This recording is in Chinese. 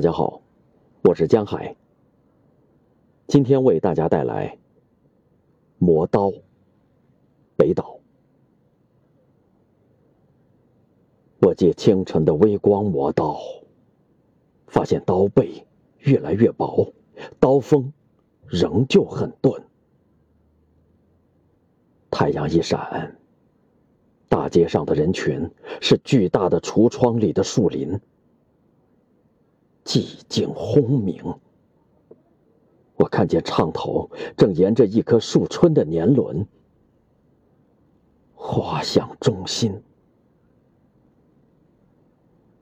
大家好，我是江海。今天为大家带来《磨刀》北岛。我借清晨的微光磨刀，发现刀背越来越薄，刀锋仍旧很钝。太阳一闪，大街上的人群是巨大的橱窗里的树林。寂静轰鸣。我看见唱头正沿着一棵树春的年轮滑向中心。